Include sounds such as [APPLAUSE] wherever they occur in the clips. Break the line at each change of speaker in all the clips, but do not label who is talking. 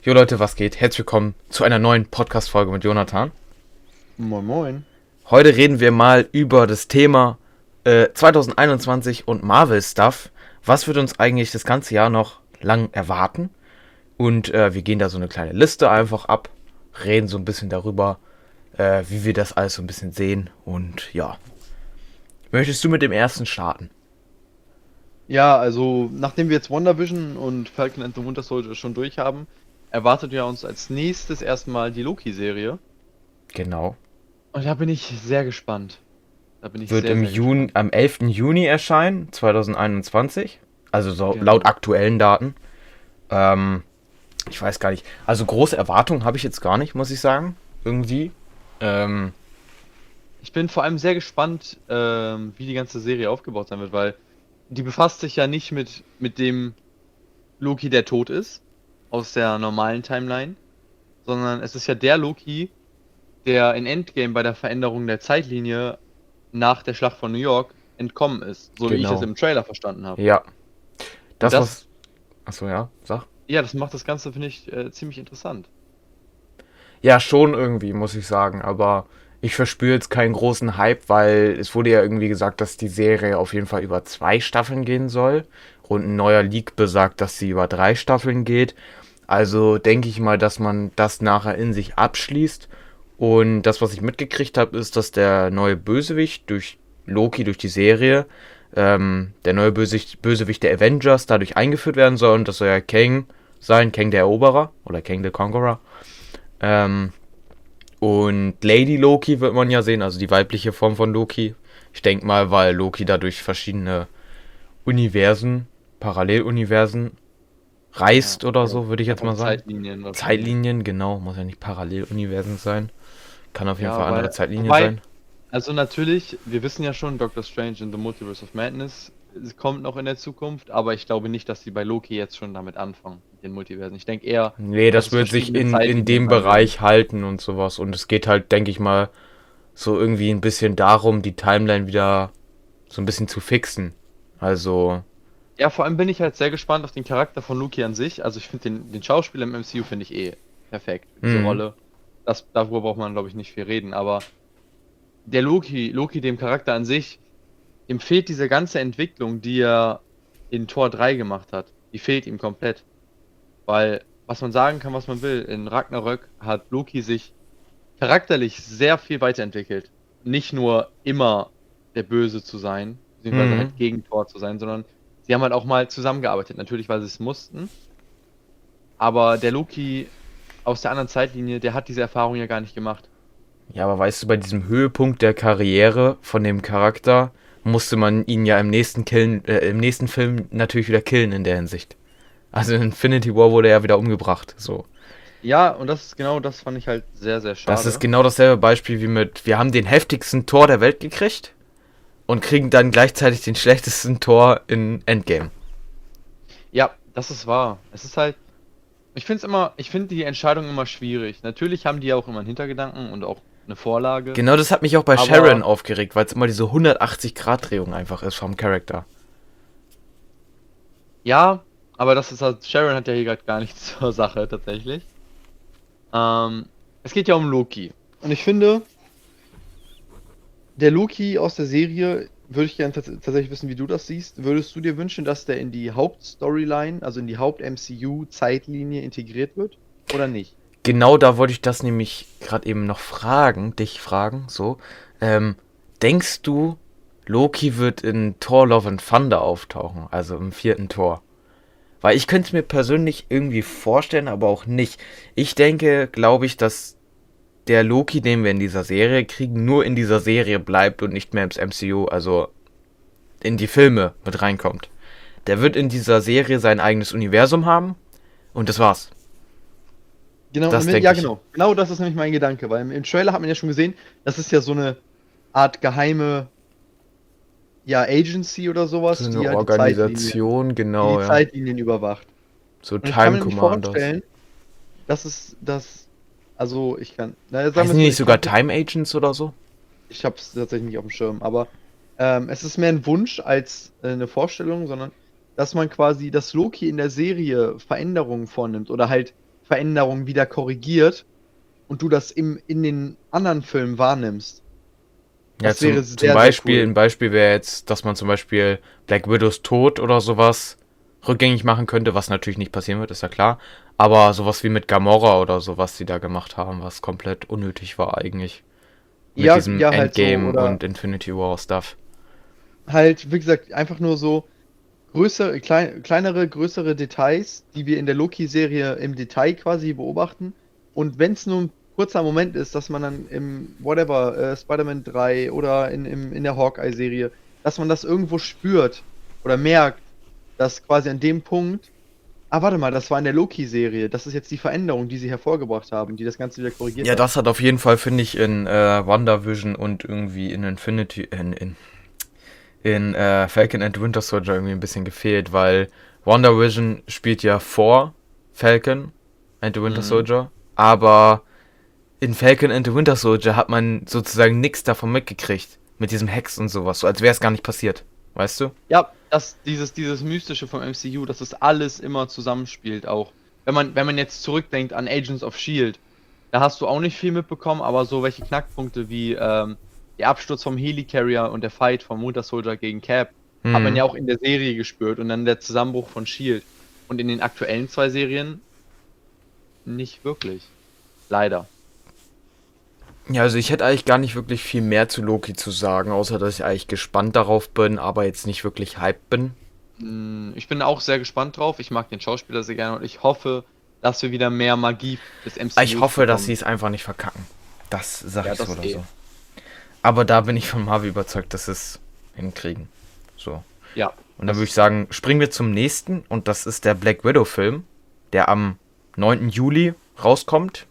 Jo Leute, was geht? Herzlich willkommen zu einer neuen Podcast-Folge mit Jonathan.
Moin Moin.
Heute reden wir mal über das Thema äh, 2021 und Marvel-Stuff. Was wird uns eigentlich das ganze Jahr noch lang erwarten? Und äh, wir gehen da so eine kleine Liste einfach ab, reden so ein bisschen darüber, äh, wie wir das alles so ein bisschen sehen. Und ja. Möchtest du mit dem ersten starten?
Ja, also nachdem wir jetzt WandaVision und Falcon and the Winter Soldier schon durch haben, erwartet ja uns als nächstes erstmal die Loki-Serie.
Genau.
Und da bin ich sehr gespannt. Da bin ich
Wird
sehr,
im
sehr
Juni, am 11. Juni erscheinen, 2021. Also so
Genau.
laut aktuellen Daten. Ähm, ich weiß gar nicht. Also große Erwartungen habe ich jetzt gar nicht, muss ich sagen. Irgendwie. Ähm,
Ich bin vor allem sehr gespannt, ähm, wie die ganze Serie aufgebaut sein wird, weil die befasst sich ja nicht mit, mit dem Loki, der tot ist, aus der normalen Timeline, sondern es ist ja der Loki, der in Endgame bei der Veränderung der Zeitlinie nach der Schlacht von New York entkommen ist, so wie ich
Genau.
es im Trailer verstanden habe.
ja. Das,
Das-
was. Achso, ja, sag.
Ja, das macht das Ganze, finde ich, äh, ziemlich interessant.
Ja, schon irgendwie, muss ich sagen. Aber ich verspüre jetzt keinen großen Hype, weil es wurde ja irgendwie gesagt, dass die Serie auf jeden Fall über zwei Staffeln gehen soll. Und ein neuer Leak besagt, dass sie über drei Staffeln geht. Also denke ich mal, dass man das nachher in sich abschließt. Und das, was ich mitgekriegt habe, ist, dass der neue Bösewicht durch Loki, durch die Serie, ähm, der neue Bösewicht, Bösewicht der Avengers dadurch eingeführt werden soll. Und das soll ja Kang sein, Kang der Eroberer oder Kang the Conqueror. Ähm, und Lady Loki wird man ja sehen, also die weibliche Form von Loki. Ich denke mal, weil Loki dadurch verschiedene Universen, Paralleluniversen reist
Ja,
oder so, würde ich jetzt mal sagen.
Zeitlinien.
Zeitlinien, genau, muss ja nicht Paralleluniversen sein. Kann auf jeden
Ja,
Fall andere
weil-
Zeitlinien
wobei-
sein.
Also natürlich, wir wissen ja schon, Doctor Strange in the Multiverse of Madness es kommt noch in der Zukunft, aber ich glaube nicht, dass sie bei Loki jetzt schon damit anfangen, den Multiversen. Ich denke eher,
Nee, das wird sich in, in dem. Bereich halten und sowas. Und es geht halt, denke ich mal, so irgendwie ein bisschen darum, die Timeline wieder so ein bisschen zu fixen. Also,
ja, vor allem bin ich halt sehr gespannt auf den Charakter von Loki an sich. Also ich finde den, den Schauspieler im MCU finde ich eh perfekt, diese
Mhm.
Rolle. Das, darüber braucht man, glaube ich, nicht viel reden, aber der Loki, Loki, dem Charakter an sich, ihm fehlt diese ganze Entwicklung, die er in Tor 3 gemacht hat. Die fehlt ihm komplett. Weil, was man sagen kann, was man will, in Ragnarök hat Loki sich charakterlich sehr viel weiterentwickelt. Nicht nur immer der Böse zu sein, beziehungsweise
Mhm.
halt gegen Thor zu sein, sondern sie haben halt auch mal zusammengearbeitet. Natürlich, weil sie es mussten. Aber der Loki aus der anderen Zeitlinie, der hat diese Erfahrung ja gar nicht gemacht.
ja, aber weißt du, bei diesem Höhepunkt der Karriere von dem Charakter musste man ihn ja im nächsten killen, äh, im nächsten Film natürlich wieder killen in der Hinsicht. Also in Infinity War wurde er wieder umgebracht, so.
Ja, und das ist genau das fand ich halt sehr, sehr schade.
Das ist genau dasselbe Beispiel wie mit, wir haben den heftigsten Tor der Welt gekriegt und kriegen dann gleichzeitig den schlechtesten Tor in Endgame.
Ja, das ist wahr. Es ist halt. Ich finde es immer, ich finde die Entscheidung immer schwierig. Natürlich haben die ja auch immer einen Hintergedanken und auch eine Vorlage.
Genau das hat mich auch bei Sharon aufgeregt, weil es immer diese 180-Grad-Drehung einfach ist vom Charakter.
Ja, aber das ist halt, Sharon hat ja hier gerade gar nichts [LAUGHS] zur Sache tatsächlich. Ähm, es geht ja um Loki. Und ich finde, der Loki aus der Serie, würde ich gerne tats tatsächlich wissen, wie du das siehst. Würdest du dir wünschen, dass der in die Hauptstoryline, also in die Haupt-MCU-Zeitlinie integriert wird? Oder nicht?
Genau da wollte ich das nämlich gerade eben noch fragen, dich fragen, so. Ähm, denkst du, Loki wird in Thor Love and Thunder auftauchen, also im vierten Tor? Weil ich könnte es mir persönlich irgendwie vorstellen, aber auch nicht. Ich denke, glaube ich, dass der Loki, den wir in dieser Serie kriegen, nur in dieser Serie bleibt und nicht mehr ins MCU, also in die Filme mit reinkommt. Der wird in dieser Serie sein eigenes Universum haben und das war's.
Genau,
Das denk
ja,
ich.
genau. Genau das ist nämlich mein Gedanke, weil im, Trailer hat man ja schon gesehen, das ist ja so eine Art geheime ja, Agency oder sowas,
So
die
eine
die
Organisation,
Zeitlinien, die,
genau,
die
ja.
Zeitlinien überwacht.
So Time
mir nicht
Commanders.
vorstellen, dass das, also ich kann,
die
so,
nicht
ich
sogar Time Agents oder so?
Ich hab's tatsächlich nicht auf dem Schirm, aber ähm, es ist mehr ein Wunsch als äh, eine Vorstellung, sondern dass man quasi, dass Loki in der Serie Veränderungen vornimmt oder halt Veränderungen wieder korrigiert und du das im, in den anderen Filmen wahrnimmst.
Ja,
Das
zum,
wäre
zum
sehr, sehr
Beispiel,
cool.
ein Beispiel wäre jetzt, dass man zum Beispiel Black Widows Tod oder sowas rückgängig machen könnte, was natürlich nicht passieren wird, ist ja klar. Aber sowas wie mit Gamora oder so, was sie da gemacht haben, was komplett unnötig war eigentlich. Mit
Ja,
diesem
ja, halt so,
Endgame
oder-
und Infinity War Stuff.
Halt, wie gesagt, einfach nur so größere, klein, kleinere, größere Details, die wir in der Loki-Serie im Detail quasi beobachten. Und wenn es nur ein kurzer Moment ist, dass man dann im Whatever, äh, Spider-Man 3 oder in, im, in der Hawkeye-Serie, dass man das irgendwo spürt oder merkt, dass quasi an dem Punkt, ah, warte mal, das war in der Loki-Serie, das ist jetzt die Veränderung, die sie hervorgebracht haben, die das Ganze wieder korrigiert
Ja,
hat.
das hat auf jeden Fall, finde ich, in äh, WandaVision und irgendwie in Infinity, in, in, in äh, Falcon and Winter Soldier irgendwie ein bisschen gefehlt, weil WandaVision spielt ja vor Falcon and the Winter
Mhm.
Soldier, aber in Falcon and the Winter Soldier hat man sozusagen nichts davon mitgekriegt, mit diesem Hex und sowas, so als wäre es gar nicht passiert, weißt du?
Ja, das, dieses, dieses Mystische vom MCU, dass das alles immer zusammenspielt auch. Wenn man, wenn man jetzt zurückdenkt an Agents of Shield, da hast du auch nicht viel mitbekommen, aber so welche Knackpunkte wie ähm, der Absturz vom Helicarrier und der Fight vom Winter Soldier gegen Cap, hat man
Hm.
ja auch in der Serie gespürt und dann der Zusammenbruch von Shield. Und in den aktuellen zwei Serien nicht wirklich. Leider.
Ja, also ich hätte eigentlich gar nicht wirklich viel mehr zu Loki zu sagen, außer dass ich eigentlich gespannt darauf bin, aber jetzt nicht wirklich hyped bin.
Mm, Ich bin auch sehr gespannt drauf. Ich mag den Schauspieler sehr gerne und ich hoffe, dass wir wieder mehr Magie des MCU
Ich hoffe, dass sie
bekommen.
es einfach nicht verkacken. Das sag
Ja,
ich
das
so oder
eh.
so. Aber da bin ich von Marvel überzeugt, dass sie es hinkriegen. So.
Ja.
Und dann würde ich sagen, springen wir zum nächsten und das ist der Black Widow Film, der am 9. Juli rauskommt.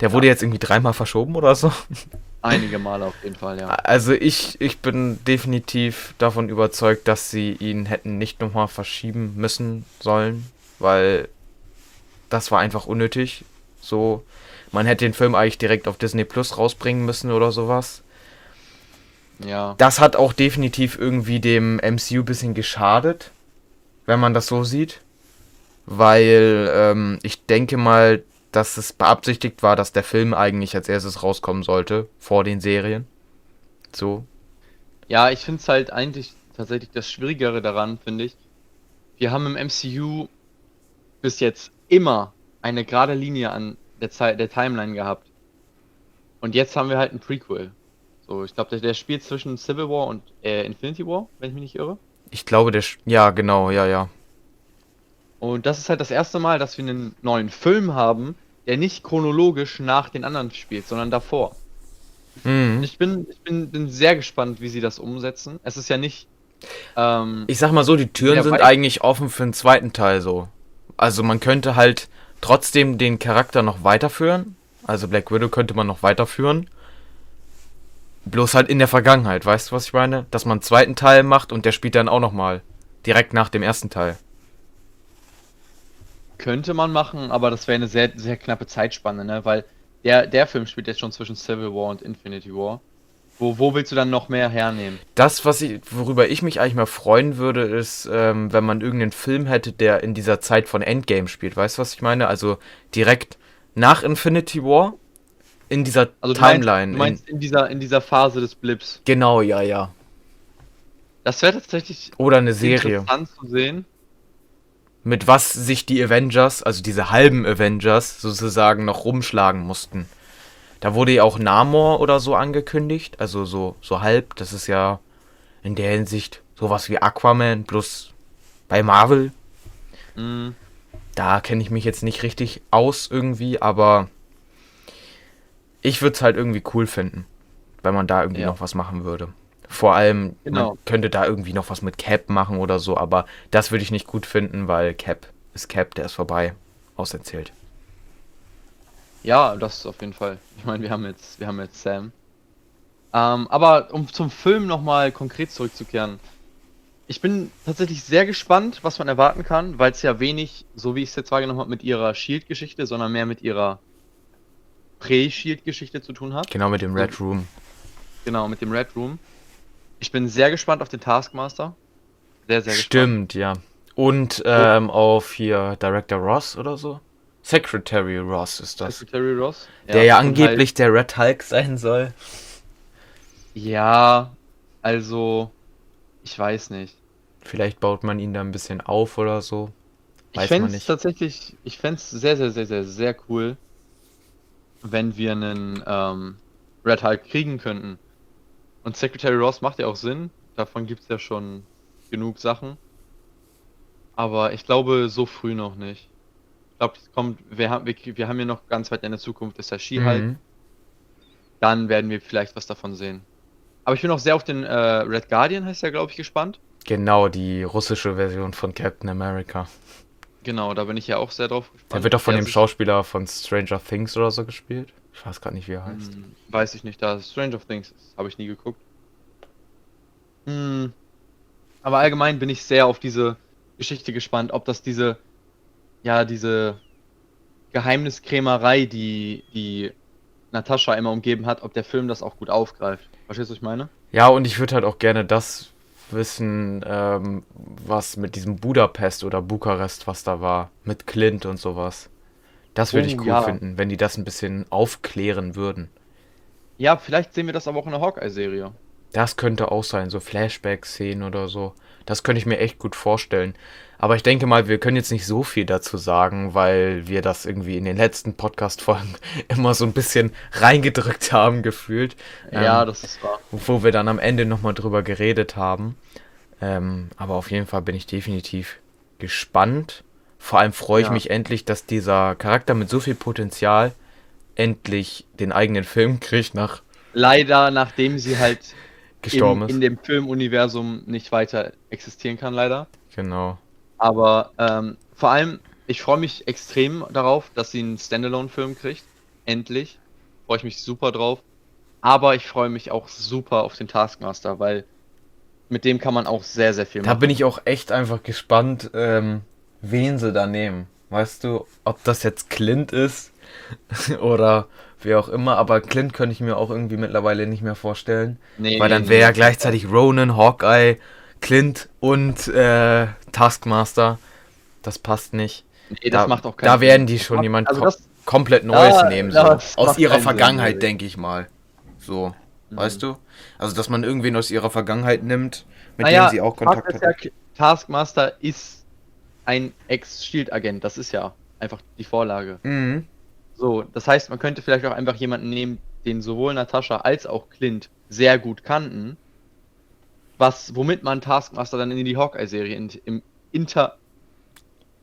Der wurde jetzt irgendwie dreimal verschoben oder so.
Einige Male auf jeden Fall, ja.
Also ich, ich bin definitiv davon überzeugt, dass sie ihn hätten nicht nochmal verschieben müssen sollen, weil das war einfach unnötig. So, man hätte den Film eigentlich direkt auf Disney Plus rausbringen müssen oder sowas.
Ja.
Das hat auch definitiv irgendwie dem MCU ein bisschen geschadet, wenn man das so sieht. Weil ähm, ich denke mal, dass es beabsichtigt war, dass der Film eigentlich als erstes rauskommen sollte, vor den Serien. So.
Ja, ich finde es halt eigentlich tatsächlich das Schwierigere daran, finde ich. Wir haben im MCU bis jetzt immer eine gerade Linie an der, Zeit, der Timeline gehabt. Und jetzt haben wir halt ein Prequel. So, ich glaube, der, der spielt zwischen Civil War und äh, Infinity War, wenn ich mich nicht irre.
Ich glaube, der. Sch- Ja, genau, ja, ja.
Und das ist halt das erste Mal, dass wir einen neuen Film haben, der nicht chronologisch nach den anderen spielt, sondern davor.
Mhm.
Ich bin, ich bin, bin sehr gespannt, wie sie das umsetzen. Es ist ja nicht. Ähm,
Ich sag mal so, die Türen sind
weil-
eigentlich offen für einen zweiten Teil so. Also man könnte halt trotzdem den Charakter noch weiterführen. Also Black Widow könnte man noch weiterführen. Bloß halt in der Vergangenheit, weißt du, was ich meine? Dass man einen zweiten Teil macht und der spielt dann auch nochmal. Direkt nach dem ersten Teil.
Könnte man machen, aber das wäre eine sehr, sehr knappe Zeitspanne, ne? Weil der, der Film spielt jetzt schon zwischen Civil War und Infinity War. Wo, wo willst du dann noch mehr hernehmen?
Das, was ich, worüber ich mich eigentlich mal freuen würde, ist, ähm, wenn man irgendeinen Film hätte, der in dieser Zeit von Endgame spielt. Weißt du, was ich meine? Also direkt nach Infinity War in dieser
Also du
Timeline.
Meinst, du meinst in dieser, in dieser Phase des Blips.
in, genau, ja, ja.
Das wäre tatsächlich
Oder eine Serie.
interessant zu sehen.
Mit was sich die Avengers, also diese halben Avengers, sozusagen noch rumschlagen mussten. Da wurde ja auch Namor oder so angekündigt. Also so, so halb. Das ist ja in der Hinsicht sowas wie Aquaman plus bei Marvel.
Mm,
Da kenne ich mich jetzt nicht richtig aus irgendwie, aber ich würde es halt irgendwie cool finden, wenn man da irgendwie
Ja.
noch was machen würde. Vor allem,
Genau.
man könnte da irgendwie noch was mit Cap machen oder so, aber das würde ich nicht gut finden, weil Cap ist Cap, der ist vorbei. Auserzählt.
Ja, das auf jeden Fall. Ich meine, wir haben jetzt, wir haben jetzt Sam. Ähm, aber um zum Film nochmal konkret zurückzukehren. Ich bin tatsächlich sehr gespannt, was man erwarten kann, weil es ja wenig, so wie ich es jetzt wahrgenommen habe, mit ihrer Shield-Geschichte, sondern mehr mit ihrer Prä-Shield-Geschichte zu tun hat.
Genau mit dem Red Room.
Genau, mit dem Red Room. Ich bin sehr gespannt auf den Taskmaster. Sehr, sehr gespannt.
Stimmt, ja. Und ähm, auf hier Director Ross oder so. Secretary Ross ist das.
Secretary Ross.
der ja
und
angeblich
Halt,
der Red Hulk sein soll.
ja, also, ich weiß nicht.
Vielleicht baut man ihn da ein bisschen auf oder so.
Ich
Weiß
fände
man
es tatsächlich, ich fände es sehr, sehr, sehr, sehr, sehr cool, wenn wir einen ähm, Red Hulk kriegen könnten. Und Secretary Ross macht ja auch Sinn. Davon gibt es ja schon genug Sachen. Aber ich glaube, so früh noch nicht. Ich glaube, es kommt, wir haben, wir, wir haben ja noch ganz weit in der Zukunft, ist der She-Hulk.
Mhm.
Dann werden wir vielleicht was davon sehen. Aber ich bin auch sehr auf den äh, Red Guardian, heißt der, glaube ich, gespannt.
Genau, die russische Version von Captain America.
Genau, da bin ich ja auch sehr drauf gespannt.
Der wird doch von dem Schauspieler von Stranger Things oder so gespielt. Ich weiß gerade nicht, wie er heißt.
Hm, weiß ich nicht, da Stranger Things ist, habe ich nie geguckt. Hm. Aber allgemein bin ich sehr auf diese Geschichte gespannt, ob das diese, ja, diese Geheimniskrämerei, die, die Natascha immer umgeben hat, ob der Film das auch gut aufgreift. Verstehst du, was ich meine?
Ja, und ich würde halt auch gerne das wissen, ähm, was mit diesem Budapest oder Bukarest, was da war, mit Clint und sowas. Das würde ich
Oh,
cool
ja.
finden, wenn die das ein bisschen aufklären würden.
Ja, vielleicht sehen wir das aber auch in der Hawkeye-Serie.
Das könnte auch sein, so Flashback-Szenen oder so. Das könnte ich mir echt gut vorstellen. Aber ich denke mal, wir können jetzt nicht so viel dazu sagen, weil wir das irgendwie in den letzten Podcast-Folgen [LAUGHS] immer so ein bisschen reingedrückt haben, gefühlt.
Ja,
Ähm,
das ist wahr.
wo wir dann am Ende nochmal drüber geredet haben. Ähm, aber auf jeden Fall bin ich definitiv gespannt. Vor allem freue ich
Ja.
mich endlich, dass dieser Charakter mit so viel Potenzial endlich den eigenen Film kriegt, nach
Leider, nachdem sie halt
gestorben
in,
ist.
in dem Filmuniversum nicht weiter existieren kann, leider.
Genau.
Aber ähm, vor allem, ich freue mich extrem darauf, dass sie einen Standalone-Film kriegt. Endlich. Freue ich mich super drauf. Aber ich freue mich auch super auf den Taskmaster, weil mit dem kann man auch sehr, sehr viel
Da
machen.
bin ich auch echt einfach gespannt, ähm, wen sie da nehmen. Weißt du, ob das jetzt Clint ist [LAUGHS] oder wer auch immer, aber Clint könnte ich mir auch irgendwie mittlerweile nicht mehr vorstellen.
Nee,
Weil dann
nee,
wäre ja
nee.
gleichzeitig Ronan, Hawkeye, Clint und äh, Taskmaster. Das passt nicht.
Nee, das
da,
macht auch keinen
Da werden die schon jemand
also
kom komplett Neues
da-
nehmen. So. Aus ihrer Vergangenheit, denke ich mal. So,
Mhm.
weißt du? Also, dass man irgendwen aus ihrer Vergangenheit nimmt, mit
Naja,
dem sie auch Kontakt hat.
ja, Taskmaster ist ein Ex-Shield-Agent. Das ist ja einfach die Vorlage.
Mhm.
So, das heißt, man könnte vielleicht auch einfach jemanden nehmen, den sowohl Natascha als auch Clint sehr gut kannten, was, womit man Taskmaster dann in die Hawkeye-Serie in, im Inter,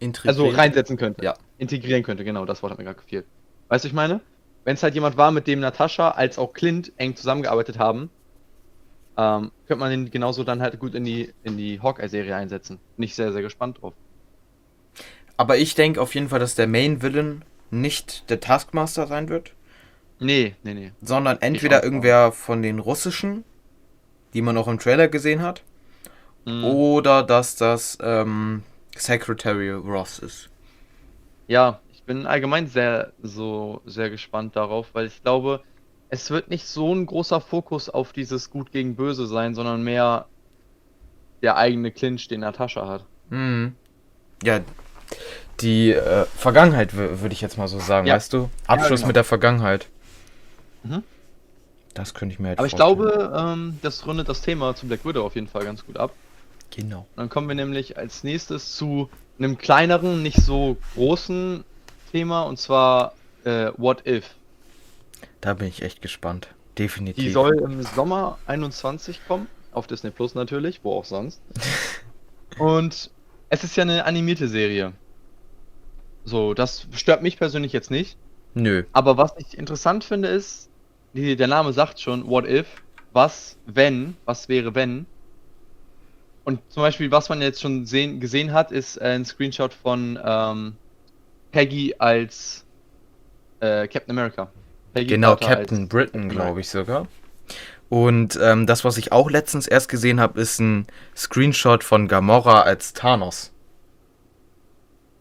also
Integriert.
reinsetzen könnte.
Ja.
Integrieren könnte, genau, das Wort hat mir gerade gefehlt. Weißt du, ich meine? Wenn es halt jemand war, mit dem Natascha als auch Clint eng zusammengearbeitet haben, ähm, könnte man den genauso dann halt gut in die, in die Hawkeye-Serie einsetzen. Bin ich sehr, sehr gespannt drauf.
Aber ich denke auf jeden Fall, dass der Main Villain nicht der Taskmaster sein wird,
Nee, nee, nee.
sondern entweder irgendwer von den russischen, die man auch im Trailer gesehen hat,
Mhm.
oder dass das ähm, Secretary Ross ist.
Ja, ich bin allgemein sehr, so, sehr gespannt darauf, weil ich glaube, es wird nicht so ein großer Fokus auf dieses Gut gegen Böse sein, sondern mehr der eigene Clinch, den Natascha hat.
Mhm. Ja, die äh, Vergangenheit wür- würde ich jetzt mal so sagen,
Ja.
weißt du? Abschluss
genau.
mit der Vergangenheit.
Mhm.
Das könnte ich mir halt
Aber ich
vorstellen.
glaube, ähm, das rundet das Thema zu Black Widow auf jeden Fall ganz gut ab.
Genau.
Dann kommen wir nämlich als nächstes zu einem kleineren, nicht so großen Thema, und zwar äh, What If.
Da bin ich echt gespannt. Definitiv.
Die soll im Sommer 21 kommen, auf Disney Plus natürlich, wo auch sonst. [LAUGHS] Und es ist ja eine animierte Serie. So, das stört mich persönlich jetzt nicht.
Nö.
Aber was ich interessant finde ist, die, der Name sagt schon, what if, was, wenn, was wäre, wenn. Und zum Beispiel, was man jetzt schon sehen, gesehen hat, ist äh, ein Screenshot von ähm, Peggy als äh, Captain America. Peggy
Genau,
Carter
Captain Britain, glaube ich sogar. Und ähm, das, was ich auch letztens erst gesehen habe, ist ein Screenshot von Gamora als Thanos.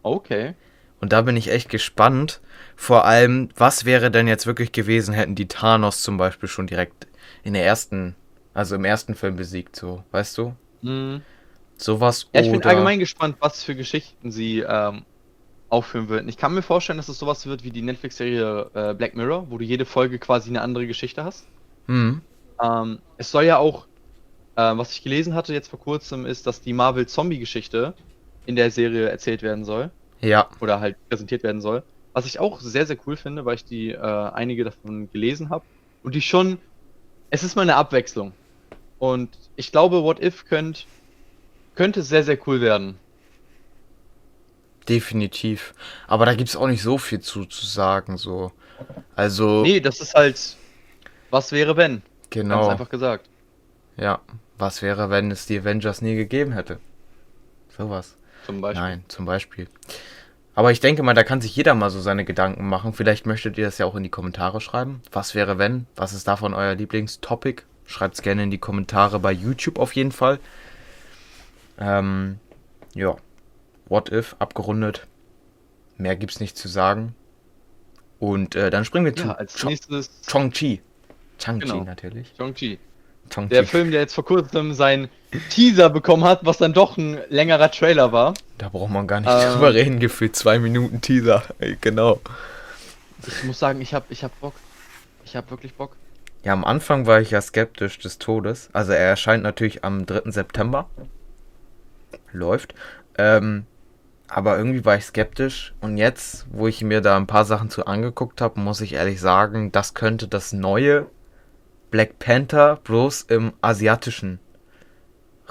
Okay.
Und da bin ich echt gespannt. Vor allem, was wäre denn jetzt wirklich gewesen, hätten die Thanos zum Beispiel schon direkt in der ersten, also im ersten Film besiegt, so, weißt du?
Hm.
Sowas
Ja, ich bin allgemein gespannt, was für Geschichten sie ähm, aufführen wird. Ich kann mir vorstellen, dass es sowas wird wie die Netflix-Serie äh, Black Mirror, wo du jede Folge quasi eine andere Geschichte hast.
Mhm.
Ähm, es soll ja auch, äh, was ich gelesen hatte jetzt vor kurzem, ist, dass die Marvel Zombie-Geschichte in der Serie erzählt werden soll.
Ja.
Oder halt präsentiert werden soll. Was ich auch sehr, sehr cool finde, weil ich die äh, einige davon gelesen habe. Und die schon, es ist mal eine Abwechslung. Und ich glaube, What If könnt, könnte sehr, sehr cool werden.
Definitiv. Aber da gibt es auch nicht so viel zu, zu sagen, so. Also.
Nee, das ist halt, was wäre wenn?
Genau.
Ganz einfach gesagt.
Ja. Was wäre, wenn es die Avengers nie gegeben hätte? Sowas.
Zum Beispiel.
Nein, zum Beispiel. Aber ich denke mal, da kann sich jeder mal so seine Gedanken machen. Vielleicht möchtet ihr das ja auch in die Kommentare schreiben. Was wäre wenn? Was ist davon euer Lieblingstopic? Schreibt es gerne in die Kommentare bei YouTube auf jeden Fall. Ähm, ja. What if, abgerundet. Mehr gibt's nicht zu sagen. Und äh, dann springen wir
Ja,
zu
als
Chong-
nächstes
Chong-Chi. Chang-Chi
Genau.
natürlich. Chong-Chi.
Der Film, der jetzt vor kurzem seinen Teaser bekommen hat, was dann doch ein längerer Trailer war.
Da braucht man gar nicht
Ähm.
drüber reden, gefühlt zwei Minuten Teaser. Genau.
Ich muss sagen, ich hab, ich hab Bock. Ich hab wirklich Bock.
Ja, am Anfang war ich ja skeptisch des Todes. Also er erscheint natürlich am 3. September. Läuft. Ähm, aber irgendwie war ich skeptisch. Und jetzt, wo ich mir da ein paar Sachen zu angeguckt habe, muss ich ehrlich sagen, das könnte das neue Black Panther bloß im asiatischen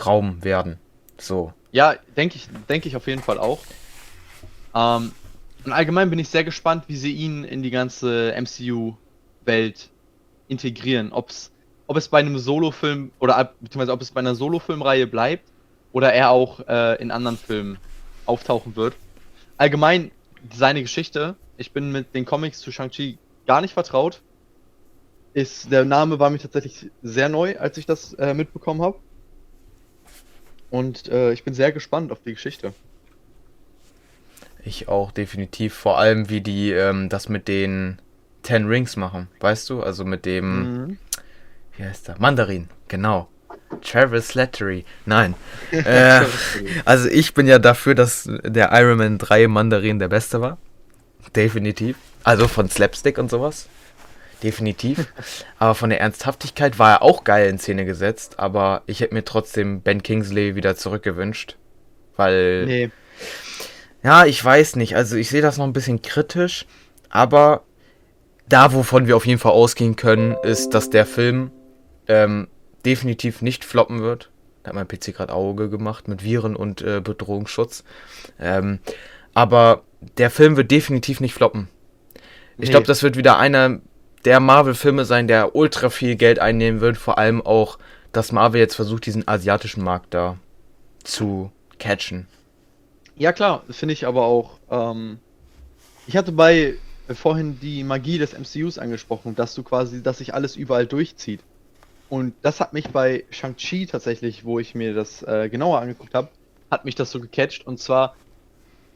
Raum werden. So.
Ja, denke ich, denke ich auf jeden Fall auch. Ähm, und allgemein bin ich sehr gespannt, wie sie ihn in die ganze MCU-Welt integrieren. Ob's, ob es bei einem Solo-Film oder beziehungsweise ob es bei einer Solo-Filmreihe bleibt oder er auch äh, in anderen Filmen auftauchen wird. Allgemein seine Geschichte. Ich bin mit den Comics zu Shang-Chi gar nicht vertraut. Ist, der Name war mir tatsächlich sehr neu, als ich das äh, mitbekommen habe. Und äh, ich bin sehr gespannt auf die Geschichte.
Ich auch definitiv. Vor allem, wie die ähm, das mit den Ten Rings machen. Weißt du? Also mit dem.
Mhm.
Wie heißt der? Mandarin, genau. Travis Slattery. Nein. [LAUGHS] äh, also ich bin ja dafür, dass der Iron Man 3 Mandarin der beste war. Definitiv. Also von Slapstick und sowas. Definitiv. aber von der Ernsthaftigkeit war er auch geil in Szene gesetzt. Aber ich hätte mir trotzdem Ben Kingsley wieder zurückgewünscht. Weil.
Nee,
Ja, ich weiß nicht. Also ich sehe das noch ein bisschen kritisch, aber da, wovon wir auf jeden Fall ausgehen können, ist, dass der Film ähm, definitiv nicht floppen wird. Da hat mein PC gerade Auge gemacht mit Viren und äh, Bedrohungsschutz. Ähm, aber der Film wird definitiv nicht floppen. Ich
Nee.
glaube, das wird wieder einer der Marvel-Filme sein, der ultra viel Geld einnehmen wird. Vor allem auch, dass Marvel jetzt versucht, diesen asiatischen Markt da zu catchen.
Ja klar, finde ich aber auch. Ähm, ich hatte bei äh, vorhin die Magie des MCUs angesprochen, dass du quasi, dass sich alles überall durchzieht. Und das hat mich bei Shang-Chi tatsächlich, wo ich mir das äh, genauer angeguckt habe, hat mich das so gecatcht. Und zwar,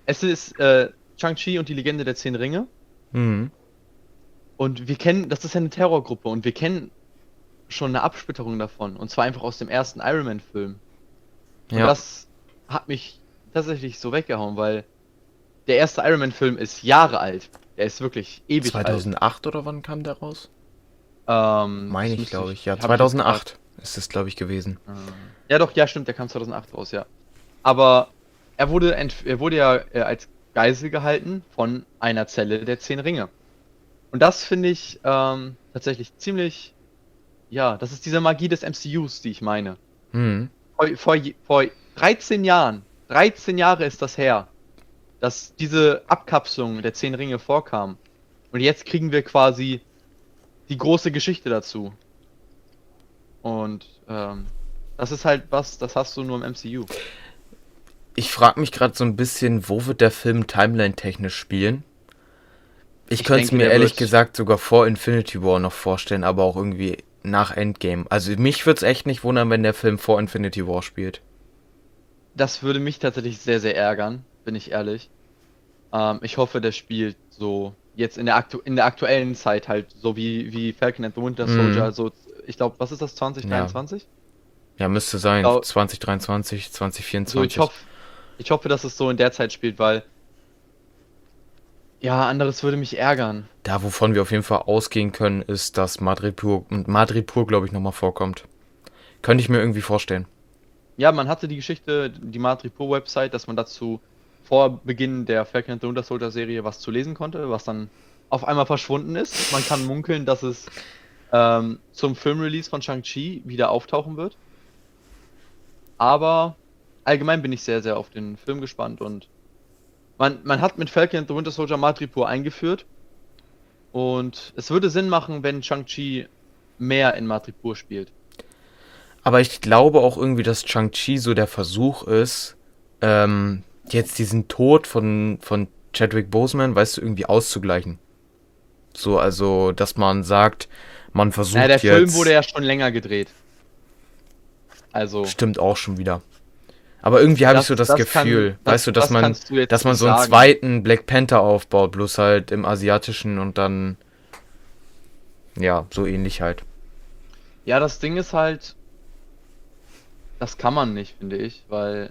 es ist äh, Shang-Chi und die Legende der Zehn Ringe.
Mhm.
Und wir kennen, das ist ja eine Terrorgruppe und wir kennen schon eine Absplitterung davon. Und zwar einfach aus dem ersten Iron Man-Film. Und
Ja.
das hat mich tatsächlich so weggehauen, weil der erste Iron Man-Film ist Jahre alt. Der ist wirklich ewig
2008 oder wann kam der raus?
alt. Ähm,
Meine ich, glaube ich. Ja,
hab jetzt
2008 ist es, glaube ich, gewesen.
grad- äh, Ja, doch, ja, stimmt, der kam 2008 raus, ja. Aber er wurde, er wurde ja äh, als Geisel gehalten von einer Zelle der Zehn Ringe. Und das finde ich ähm, tatsächlich ziemlich. Ja, das ist diese Magie des MCUs, die ich meine.
Hm.
vor, vor, vor 13 Jahren, 13 Jahre ist das her, dass diese Abkapselung der zehn Ringe vorkam. Und jetzt kriegen wir quasi die große Geschichte dazu. Und ähm, das ist halt was, das hast du nur im MCU.
Ich frage mich gerade so ein bisschen, wo wird der Film timeline-technisch spielen? Ich, könnte es mir ehrlich gesagt sogar vor Infinity War noch vorstellen, aber auch irgendwie nach Endgame. Also mich würde es echt nicht wundern, wenn der Film vor Infinity War spielt.
Das würde mich tatsächlich sehr, sehr ärgern, bin ich ehrlich. Ähm, ich hoffe, der spielt so jetzt in der, aktu in der aktuellen Zeit halt, so wie, wie Falcon and the Winter
Mhm.
Soldier, so, ich glaube, was ist das, 2023?
Ja, müsste sein.
Genau.
2023,
So,
2024.
ich hoffe, ich hoffe, dass es so in der Zeit spielt, weil Ja, anderes würde mich ärgern.
Da, wovon wir auf jeden Fall ausgehen können, ist, dass Madripoor, Madripoor glaube ich, nochmal vorkommt. Könnte ich mir irgendwie vorstellen.
Ja, man hatte die Geschichte, die Madripoor-Website, dass man dazu vor Beginn der Falcon and the Winter Soldier Serie was zu lesen konnte, was dann auf einmal verschwunden ist. Man kann munkeln, dass es ähm, zum Filmrelease von Shang-Chi wieder auftauchen wird. Aber allgemein bin ich sehr, sehr auf den Film gespannt und man, man hat mit Falcon and the Winter Soldier Madripoor eingeführt. Und es würde Sinn machen, wenn Shang-Chi mehr in Madripoor spielt.
Aber ich glaube auch irgendwie, dass Shang-Chi so der Versuch ist, ähm, jetzt diesen Tod von, von Chadwick Boseman, weißt du, irgendwie auszugleichen. So, also, dass man sagt, man versucht
Ja, der
jetzt.
Film wurde ja schon länger gedreht. Also,
Stimmt auch schon wieder. Aber irgendwie habe ich
Das-
so das,
das
Gefühl,
kann- das-
weißt du, dass
das
man,
du
dass man so einen
sagen.
zweiten Black Panther aufbaut, bloß halt im asiatischen und dann ja, so ähnlich halt.
ja, das Ding ist halt, das kann man nicht, finde ich, weil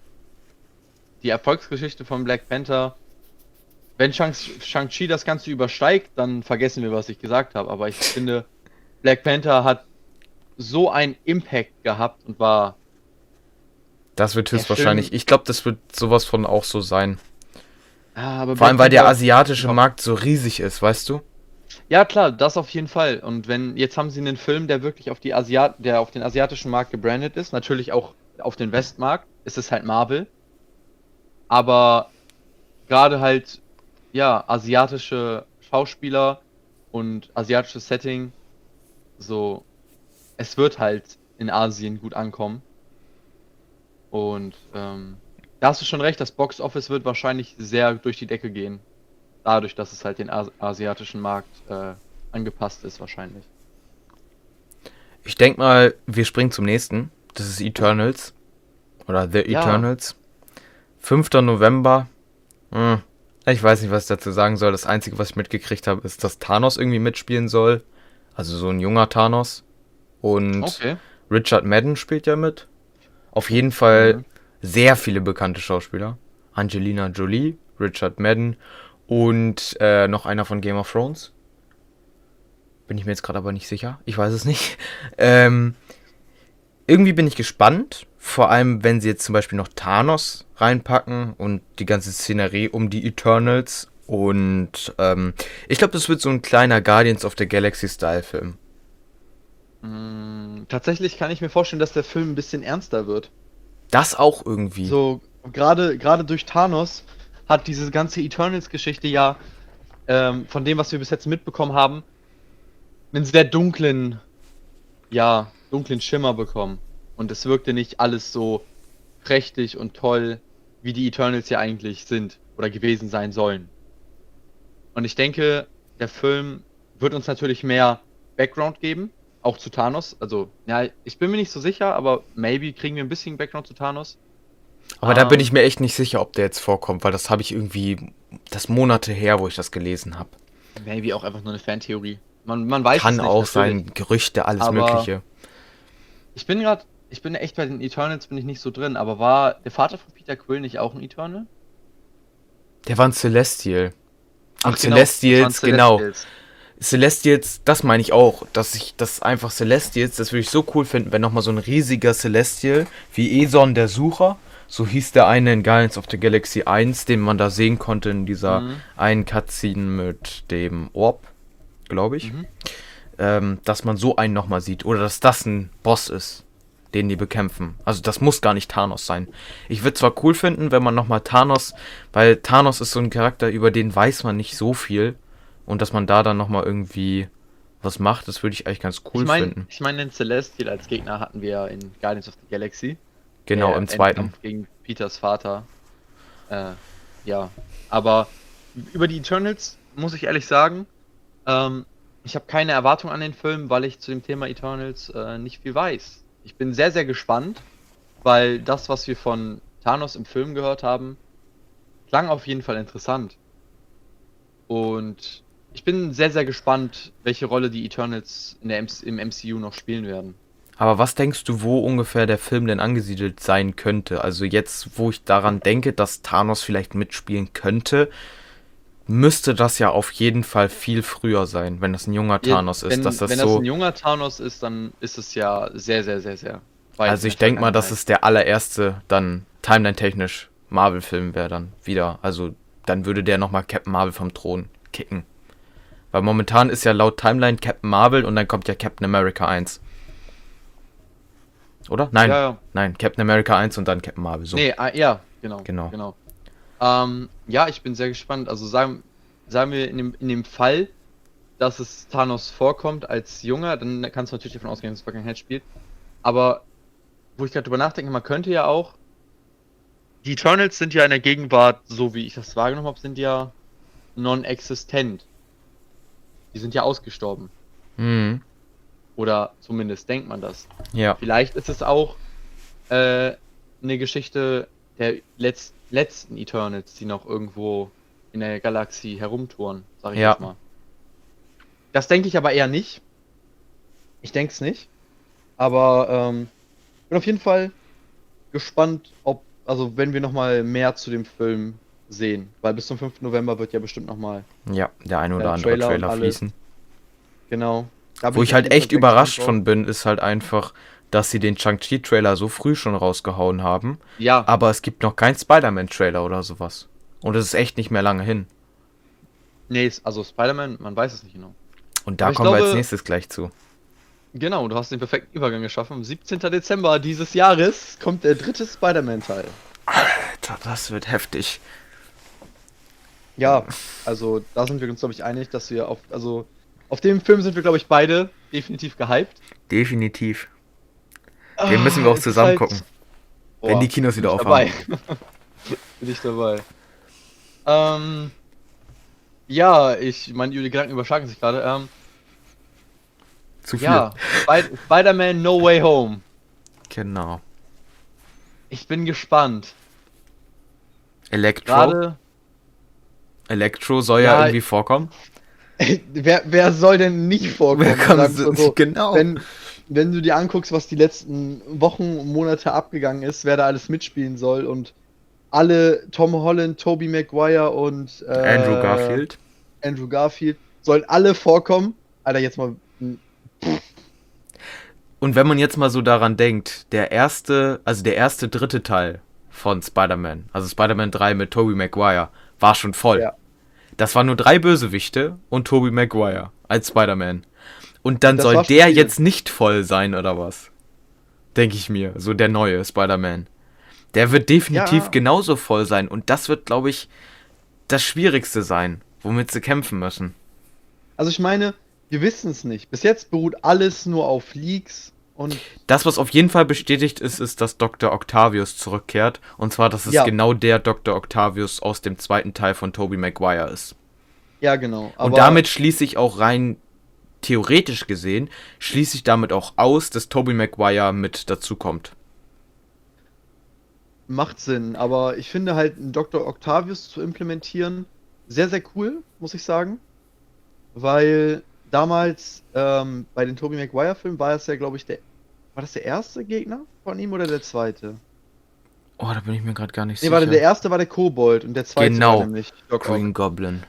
die Erfolgsgeschichte von Black Panther, wenn Shang- Shang-Chi das Ganze übersteigt, dann vergessen wir, was ich gesagt habe. Aber ich finde, Black Panther hat so einen Impact gehabt und war
Das wird höchstwahrscheinlich. Ich glaube, das wird sowas von auch so sein.
Ah, aber
Vor allem, weil der asiatische Markt so riesig ist, weißt du?
Ja, klar, das auf jeden Fall. Und wenn, jetzt haben sie einen Film, der wirklich auf die Asiat der auf den asiatischen Markt gebrandet ist, natürlich auch auf den Westmarkt, ist es halt Marvel. Aber gerade halt, ja, asiatische Schauspieler und asiatisches Setting, so, es wird halt in Asien gut ankommen. Und ähm, da hast du schon recht, das Box Office wird wahrscheinlich sehr durch die Decke gehen. Dadurch, dass es halt den As asiatischen Markt äh, angepasst ist, wahrscheinlich.
Ich denke mal, wir springen zum nächsten. Das ist Eternals. Oder The
Ja.
Eternals. 5. November. Hm. Ich weiß nicht, was ich dazu sagen soll. Das Einzige, was ich mitgekriegt habe, ist, dass Thanos irgendwie mitspielen soll. Also so ein junger Thanos. Und
Okay.
Richard Madden spielt ja mit. Auf jeden Fall
Mhm.
sehr viele bekannte Schauspieler. Angelina Jolie, Richard Madden und äh, noch einer von Game of Thrones. Bin ich mir jetzt gerade aber nicht sicher. Ich weiß es nicht. [LAUGHS] Ähm, irgendwie bin ich gespannt. Vor allem, wenn sie jetzt zum Beispiel noch Thanos reinpacken und die ganze Szenerie um die Eternals. Und ähm, ich glaube, das wird so ein kleiner Guardians of the Galaxy-Style-Film.
Mm, tatsächlich kann ich mir vorstellen, dass der Film ein bisschen ernster wird.
Das auch irgendwie.
So, gerade gerade durch Thanos hat diese ganze Eternals-Geschichte ja, ähm, von dem, was wir bis jetzt mitbekommen haben, einen sehr dunklen, ja, dunklen Schimmer bekommen. Und es wirkte nicht alles so prächtig und toll, wie die Eternals ja eigentlich sind oder gewesen sein sollen. Und ich denke, der Film wird uns natürlich mehr Background geben, auch zu Thanos. Also, ja, ich bin mir nicht so sicher, aber maybe kriegen wir ein bisschen Background zu Thanos.
Aber da bin
Ähm.
ich mir echt nicht sicher, ob der jetzt vorkommt, weil das habe ich irgendwie, das Monate her, wo ich das gelesen habe.
Maybe auch einfach nur eine Fantheorie. Man, man weiß
Kann
es nicht,
auch
natürlich.
sein, Gerüchte, alles
Aber-
Mögliche.
Ich bin gerade, ich bin echt bei den Eternals bin ich nicht so drin, aber war der Vater von Peter Quill nicht auch ein Eternal?
Der war ein Celestial. Und
genau,
Celestials, genau.
Celestials.
Das meine ich auch, dass ich das einfach Celestials, das würde ich so cool finden, wenn nochmal so ein riesiger Celestial wie Eson der Sucher, so hieß der eine in Guardians of the Galaxy 1, den man da sehen konnte in dieser
Mhm.
einen Cutscene mit dem Orb, glaube ich,
Mhm.
ähm, dass man so einen nochmal sieht oder dass das ein Boss ist, den die bekämpfen. Also das muss gar nicht Thanos sein. Ich würde zwar cool finden, wenn man nochmal Thanos, weil Thanos ist so ein Charakter, über den weiß man nicht so viel und dass man da dann nochmal irgendwie was macht, das würde ich eigentlich ganz cool
ich meine,
finden.
ich meine, den Celestial als Gegner hatten wir ja in Guardians of the Galaxy.
Genau, im zweiten.
Endkampf Gegen Peters Vater. Äh, ja. Aber über die Eternals muss ich ehrlich sagen, ähm, ich habe keine Erwartung an den Film, weil ich zu dem Thema Eternals äh, nicht viel weiß. Ich bin sehr, sehr gespannt, weil das, was wir von Thanos im Film gehört haben, klang auf jeden Fall interessant. Und ich bin sehr, sehr gespannt, welche Rolle die Eternals in der im MCU noch spielen werden.
Aber was denkst du, wo ungefähr der Film denn angesiedelt sein könnte? Also jetzt, wo ich daran denke, dass Thanos vielleicht mitspielen könnte, müsste das ja auf jeden Fall viel früher sein, wenn das ein junger Thanos ist.
wenn,
dass das
wenn
so,
das ein junger Thanos ist, dann ist es ja sehr, sehr, sehr, sehr weit
also ich denke mal, dass es der allererste dann timeline-technisch Marvel-Film wäre dann wieder. Also dann würde der nochmal Captain Marvel vom Thron kicken. Weil momentan ist ja laut Timeline Captain Marvel und dann kommt ja Captain America 1. Oder? Nein,
Ja, ja.
nein, Captain America 1 und dann Captain Marvel. So.
Nee, ah, ja, genau.
Genau.
genau. Ähm, ja, ich bin sehr gespannt. Also sagen, sagen wir in dem, in dem Fall, dass es Thanos vorkommt als Junger, dann kannst du natürlich davon ausgehen, dass es Vergangenheit spielt. Aber wo ich gerade drüber nachdenke, man könnte ja auch. Die Eternals sind ja in der Gegenwart, so wie ich das wahrgenommen habe, sind ja non-existent. Die sind ja ausgestorben.
Mhm.
Oder zumindest denkt man das.
Ja.
Vielleicht ist es auch äh, eine Geschichte der letz letzten Eternals, die noch irgendwo in der Galaxie herumtouren, sag ich
Ja.
jetzt mal. Das denke ich aber eher nicht. Ich denke es nicht. Aber ähm, bin auf jeden Fall gespannt, ob, also wenn wir nochmal mehr zu dem Film sehen. Weil bis zum 5. November wird ja bestimmt nochmal,
Ja, der eine oder
Der
andere
Trailer
Trailer, fließen.
genau. Da
Wo ich halt
Fall
echt überrascht von bin, ist halt einfach, dass sie den Shang-Chi-Trailer so früh schon rausgehauen haben.
Ja,
Aber es gibt noch keinen Spider-Man-Trailer oder sowas. Und es ist echt nicht mehr lange hin.
nee, also Spider-Man, man weiß es nicht genau.
Und da
Aber
kommen wir als
glaube-
nächstes gleich zu.
Genau, du hast den perfekten Übergang geschaffen. Am 17. Dezember dieses Jahres kommt der dritte Spider-Man-Teil.
Alter, das wird heftig.
Ja, also da sind wir uns, glaube ich, einig, dass wir auf, also auf dem Film sind wir, glaube ich, beide definitiv gehypt.
Definitiv. Den müssen wir auch
Ah,
zusammen
ist
gucken.
Boah,
Wenn die Kinos wieder
bin ich
aufhaben.
dabei. [LAUGHS] bin ich dabei. Ähm, ja, ich, meine Gedanken überschlagen sich gerade. Ähm,
Zu viel.
ja, Spider-Man No Way Home.
Genau.
Ich bin gespannt.
Elektro.
Gerade,
Elektro soll ja,
Ja,
irgendwie vorkommen. [LAUGHS]
wer, wer soll denn nicht vorkommen?
Wer
so. [LAUGHS]
genau.
wenn, wenn du dir anguckst, was die letzten Wochen und Monate abgegangen ist, wer da alles mitspielen soll und alle Tom Holland, Tobey Maguire und äh,
Andrew Garfield.
Andrew Garfield sollen alle vorkommen. Alter, jetzt mal.
Und wenn man jetzt mal so daran denkt, der erste, also der erste dritte Teil von Spider-Man, also Spider-Man 3 mit Tobey Maguire, war schon voll.
Ja.
Das waren nur drei Bösewichte und Tobey Maguire als Spider-Man. Und dann
Das
soll der
viel.
jetzt nicht voll sein oder was? Denke ich mir, so der neue Spider-Man. Der wird definitiv
Ja.
genauso voll sein und das wird, glaube ich, das Schwierigste sein, womit sie kämpfen müssen.
Also ich meine, wir wissen es nicht. Bis jetzt beruht alles nur auf Leaks und
Das, was auf jeden Fall bestätigt ist, ist, dass Dr. Octavius zurückkehrt. Und zwar, dass es
Ja.
genau der Dr. Octavius aus dem zweiten Teil von Tobey Maguire ist.
ja genau.
Und damit schließe ich auch rein theoretisch gesehen, schließe ich damit auch aus, dass Tobey Maguire mit dazukommt.
macht Sinn, aber ich finde halt einen Dr. Octavius zu implementieren sehr, sehr cool, muss ich sagen. Weil damals ähm, bei den Tobey Maguire Filmen war es ja, glaube ich, der. War das der erste Gegner von ihm oder der zweite?
Oh, da bin ich mir gerade gar nicht
Nee,
sicher.
warte, der erste war der Kobold und der zweite
Genau.
war nämlich Doc.
Green Goblin.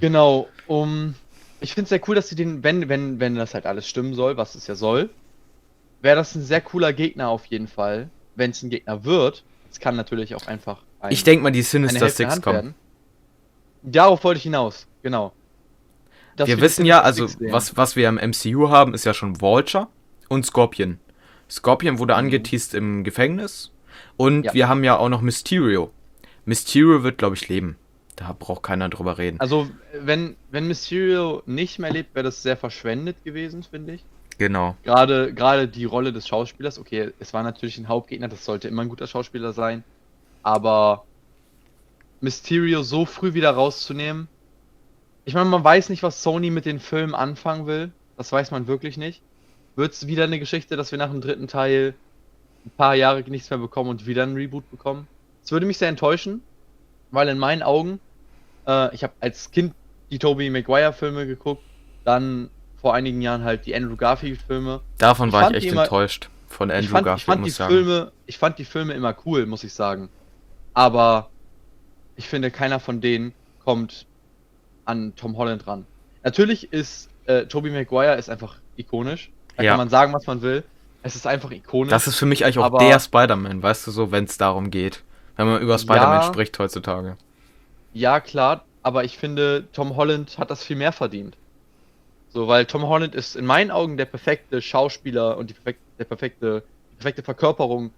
Genau, um. Ich finde es sehr cool, dass sie den, wenn, wenn, wenn das halt alles stimmen soll, was es ja soll, wäre das ein sehr cooler Gegner auf jeden Fall. Wenn es ein Gegner wird, es kann natürlich auch einfach ein,
Ich denke mal, die Sinister Six kommen.
werden. Darauf wollte ich hinaus, genau. Dass
wir wissen ja, also was, was wir im MCU haben, ist ja schon Vulture und Scorpion. Scorpion wurde angeteased im Gefängnis und
Mhm. Ja.
wir haben ja auch noch Mysterio. Mysterio wird, glaube ich, leben. Da braucht keiner drüber reden.
Also, wenn, wenn Mysterio nicht mehr lebt, wäre das sehr verschwendet gewesen, finde ich.
Genau.
Gerade, gerade die Rolle des Schauspielers, okay, es war natürlich ein Hauptgegner, das sollte immer ein guter Schauspieler sein, aber Mysterio so früh wieder rauszunehmen, ich meine, man weiß nicht, was Sony mit den Filmen anfangen will, das weiß man wirklich nicht. Wird es wieder eine Geschichte, dass wir nach dem dritten Teil ein paar Jahre nichts mehr bekommen und wieder einen Reboot bekommen? Das würde mich sehr enttäuschen, weil in meinen Augen, äh, ich habe als Kind die Tobey Maguire Filme geguckt, dann vor einigen Jahren halt die Andrew Garfield Filme.
Davon
Ich
war ich
fand
echt
immer-
enttäuscht. Von Andrew
ich fand, ich
Garfield,
fand
muss
die
ich sagen.
Filme, ich fand die Filme immer cool, muss ich sagen. Aber ich finde, keiner von denen kommt an Tom Holland ran. Natürlich ist äh, Tobey Maguire ist einfach ikonisch. Da
Ja.
kann man sagen, was man will. Es ist einfach ikonisch.
Das ist für mich eigentlich auch der Spider-Man, weißt du so, wenn es darum geht. Wenn man über Spider-Man
Ja.
spricht heutzutage.
Ja, klar, aber ich finde, Tom Holland hat das viel mehr verdient. So, weil Tom Holland ist in meinen Augen der perfekte Schauspieler und die perfek der perfekte, die perfekte Verkörperung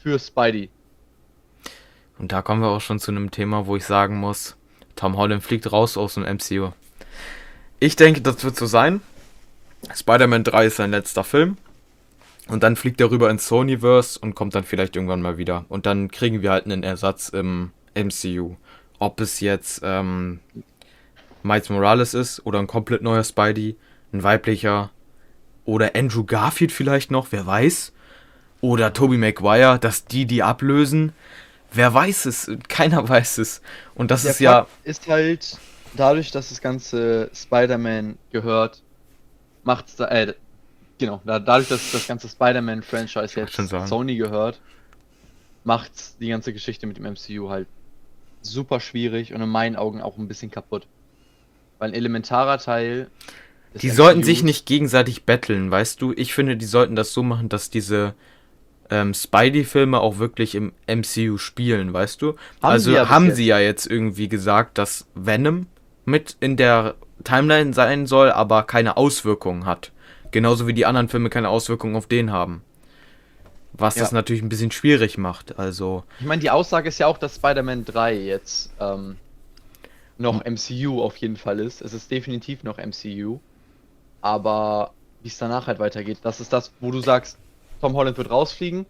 für Spidey.
Und da kommen wir auch schon zu einem Thema, wo ich sagen muss, Tom Holland fliegt raus aus dem MCU. Ich denke, das wird so sein. Spider-Man 3 ist sein letzter Film. Und dann fliegt er rüber ins Sonyverse und kommt dann vielleicht irgendwann mal wieder. Und dann kriegen wir halt einen Ersatz im MCU. Ob es jetzt ähm, Miles Morales ist oder ein komplett neuer Spidey, ein weiblicher oder Andrew Garfield vielleicht noch, wer weiß. Oder Tobey Maguire, dass die die ablösen. Wer weiß es? Keiner [LAUGHS] weiß es. Und das
Der
ist ja.
Fakt ist halt, dadurch, dass das ganze Spider-Man gehört, macht's da, äh, genau, da, dadurch, dass das ganze Spider-Man-Franchise jetzt. Sony gehört, macht's die ganze Geschichte mit dem MCU halt super schwierig und in meinen Augen auch ein bisschen kaputt. Weil ein elementarer Teil.
Die sollten
MCUs
sich nicht gegenseitig betteln, weißt du? Ich finde, die sollten das so machen, dass diese ähm, Spidey-Filme auch wirklich im MCU spielen, weißt du?
Haben
also
sie ja
haben sie ja jetzt irgendwie gesagt, dass Venom mit in der Timeline sein soll, aber keine Auswirkungen hat. Genauso wie die anderen Filme keine Auswirkungen auf den haben. Was
Ja.
das natürlich ein bisschen schwierig macht. Also,
Ich meine, die Aussage ist ja auch, dass Spider-Man 3 jetzt ähm, noch MCU auf jeden Fall ist. Es ist definitiv noch MCU. Aber wie es danach halt weitergeht, das ist das, wo du sagst, Tom Holland wird rausfliegen.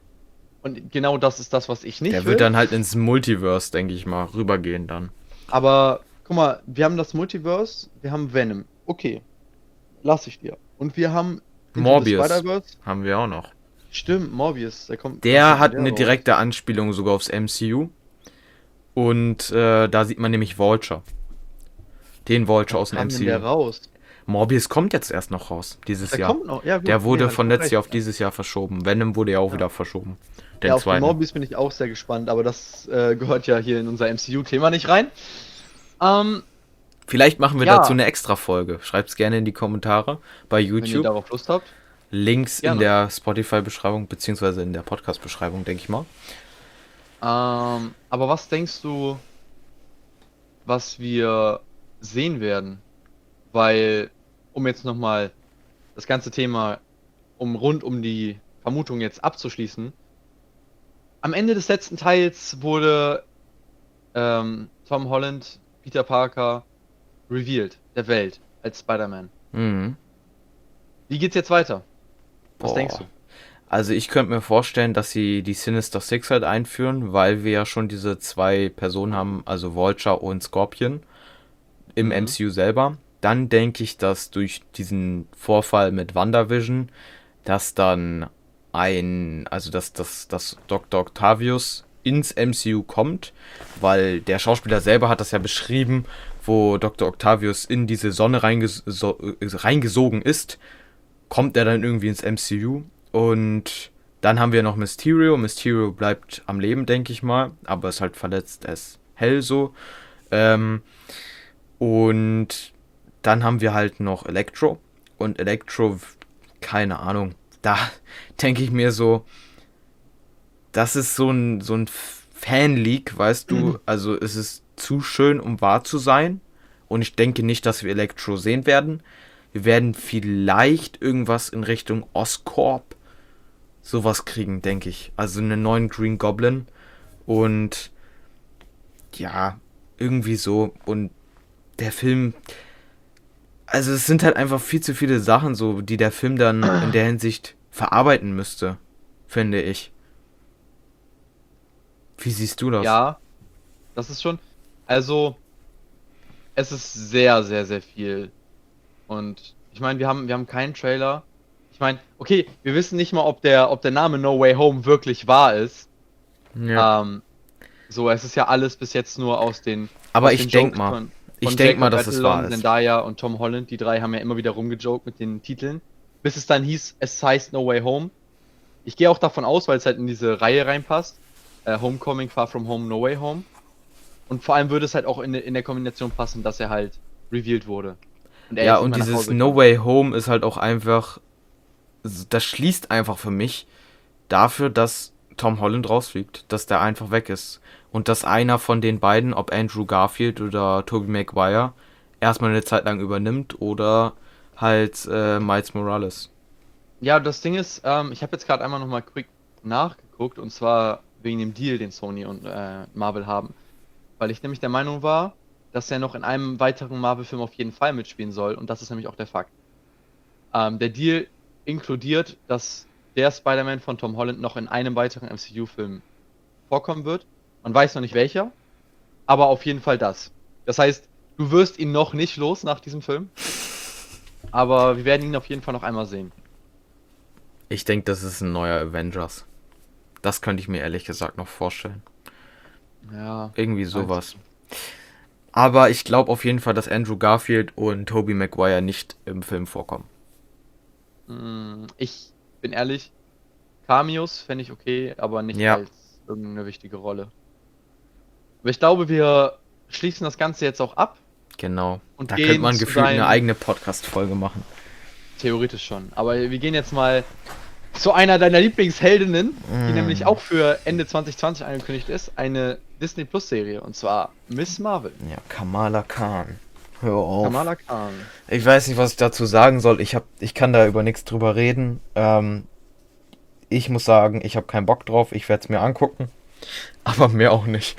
Und genau das ist das, was ich nicht
der
will.
wird dann halt ins Multiverse, denke ich mal, rübergehen dann.
Aber guck mal, wir haben das Multiverse, wir haben Venom. Okay. Lass ich dir. Und wir haben
Morbius.
Spider-Verse.
Haben wir auch noch.
Stimmt, Morbius. Der kommt.
Der hat
kommt
eine
raus?
direkte Anspielung sogar aufs MCU. Und äh, da sieht man nämlich Vulture. Den Vulture aus dem
denn der
MCU.
raus?
Morbius kommt jetzt erst noch raus, dieses
Der
Jahr.
kommt noch. Ja, gut,
Der wurde
nee,
von letztes Jahr auf dieses Jahr verschoben. Venom wurde ja auch
Ja.
wieder verschoben. Den
ja, auf. Morbius bin ich auch sehr gespannt, aber das äh, gehört ja hier in unser MCU-Thema nicht rein. Ähm,
Vielleicht machen wir
Ja.
dazu eine extra Folge. Schreibt's gerne in die Kommentare bei
wenn ihr
YouTube.
darauf Lust habt.
Links in
Gerne.
der Spotify-Beschreibung, beziehungsweise in der Podcast-Beschreibung, denke ich mal.
Ähm, aber was denkst du, was wir sehen werden? Weil, um jetzt nochmal das ganze Thema um rund um die Vermutung jetzt abzuschließen, am Ende des letzten Teils wurde ähm, Tom Holland, Peter Parker revealed der Welt als Spider-Man.
Mhm.
Wie geht's jetzt weiter? Was
Boah.
denkst du?
Also ich könnte mir vorstellen, dass sie die Sinister Six halt einführen, weil wir ja schon diese zwei Personen haben, also Vulture und Scorpion im
Mhm.
MCU selber. Dann denke ich, dass durch diesen Vorfall mit WandaVision, dass dann ein, also dass, dass, dass Dr. Octavius ins MCU kommt, weil der Schauspieler selber hat das ja beschrieben, wo Dr. Octavius in diese Sonne reinges so, äh, reingesogen ist, kommt er dann irgendwie ins MCU und dann haben wir noch Mysterio. Mysterio bleibt am Leben, denke ich mal, aber ist halt verletzt, er ist hell so. Ähm, und dann haben wir halt noch Electro. Und Electro, keine Ahnung, da [LAUGHS] denke ich mir so, das ist so ein, so ein Fan-Leak, weißt du? Also es ist zu schön, um wahr zu sein. Und ich denke nicht, dass wir Electro sehen werden. Wir werden vielleicht irgendwas in Richtung Oscorp sowas kriegen, denke ich. Also einen neuen Green Goblin. Und ja, irgendwie so. Und der Film. Also es sind halt einfach viel zu viele Sachen, so, die der Film dann in der Hinsicht verarbeiten müsste, finde ich. Wie siehst du das?
Ja, das ist schon. Also, es ist sehr, sehr, sehr viel. Und ich meine, wir haben, wir haben keinen Trailer. Ich meine, okay, wir wissen nicht mal, ob der, ob der Name No Way Home wirklich wahr ist.
Ja.
Ähm, so, es ist ja alles bis jetzt nur aus den.
Aber
aus
ich
den
denk
Jokes
mal,
Von,
ich
von
denk
Jacob
mal, dass es wahr ist.
Zendaya und Tom Holland, die drei haben ja immer wieder rumgejoked mit den Titeln. Bis es dann hieß, es heißt No Way Home. Ich gehe auch davon aus, weil es halt in diese Reihe reinpasst. Äh, Homecoming, Far From Home, No Way Home. Und vor allem würde es halt auch in, in der Kombination passen, dass er halt revealed wurde.
Und ja, und dieses No Way Home ist halt auch einfach, das schließt einfach für mich dafür, dass Tom Holland rausfliegt, dass der einfach weg ist. Und dass einer von den beiden, ob Andrew Garfield oder Tobey Maguire, erstmal eine Zeit lang übernimmt oder halt äh, Miles Morales.
Ja, das Ding ist, ähm, ich habe jetzt gerade einmal nochmal quick nachgeguckt und zwar wegen dem Deal, den Sony und äh, Marvel haben. Weil ich nämlich der Meinung war, dass er noch in einem weiteren Marvel-Film auf jeden Fall mitspielen soll und das ist nämlich auch der Fakt. Ähm, der Deal inkludiert, dass der Spider-Man von Tom Holland noch in einem weiteren MCU-Film vorkommen wird. Man weiß noch nicht welcher, aber auf jeden Fall das. Das heißt, du wirst ihn noch nicht los nach diesem Film, aber wir werden ihn auf jeden Fall noch einmal sehen.
Ich denke, das ist ein neuer Avengers. Das könnte ich mir ehrlich gesagt noch vorstellen.
Ja.
Irgendwie sowas. Aber ich glaube auf jeden Fall, dass Andrew Garfield und Tobey Maguire nicht im Film vorkommen.
Mm, ich bin ehrlich, Cameos fände ich okay, aber nicht
ja.
als irgendeine wichtige Rolle. Aber ich glaube, wir schließen das Ganze jetzt auch ab.
Genau. Und da könnte man gefühlt eine eigene Podcast-Folge machen.
Theoretisch schon. Aber wir gehen jetzt mal zu einer deiner Lieblingsheldinnen, mm. die nämlich auch für Ende 2020 angekündigt ist. Eine Disney Plus Serie. Und zwar Miss Marvel.
Ja, Kamala Khan. Hör auf.
Kamala Khan.
Ich weiß nicht, was ich dazu sagen soll. Ich, hab, ich kann da über nichts drüber reden. Ähm, ich muss sagen, ich habe keinen Bock drauf. Ich werde es mir angucken. [LAUGHS] Aber mehr auch nicht.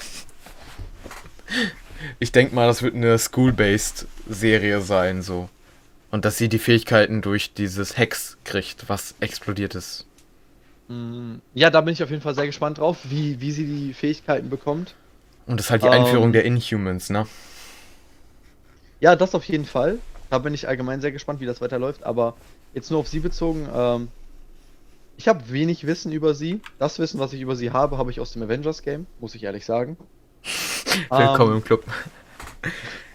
Ich denke mal, das wird eine School-based Serie sein, so. Und dass sie die Fähigkeiten durch dieses Hex kriegt, was explodiert ist.
Mm, ja, da bin ich auf jeden Fall sehr gespannt drauf, wie, wie sie die Fähigkeiten bekommt.
Und das ist halt die ähm, Einführung der Inhumans, ne?
Ja, das auf jeden Fall. Da bin ich allgemein sehr gespannt, wie das weiterläuft. Aber jetzt nur auf sie bezogen. Ähm, ich habe wenig Wissen über sie. Das Wissen, was ich über sie habe, habe ich aus dem Avengers Game, muss ich ehrlich sagen. [LAUGHS]
Willkommen ähm, im Club.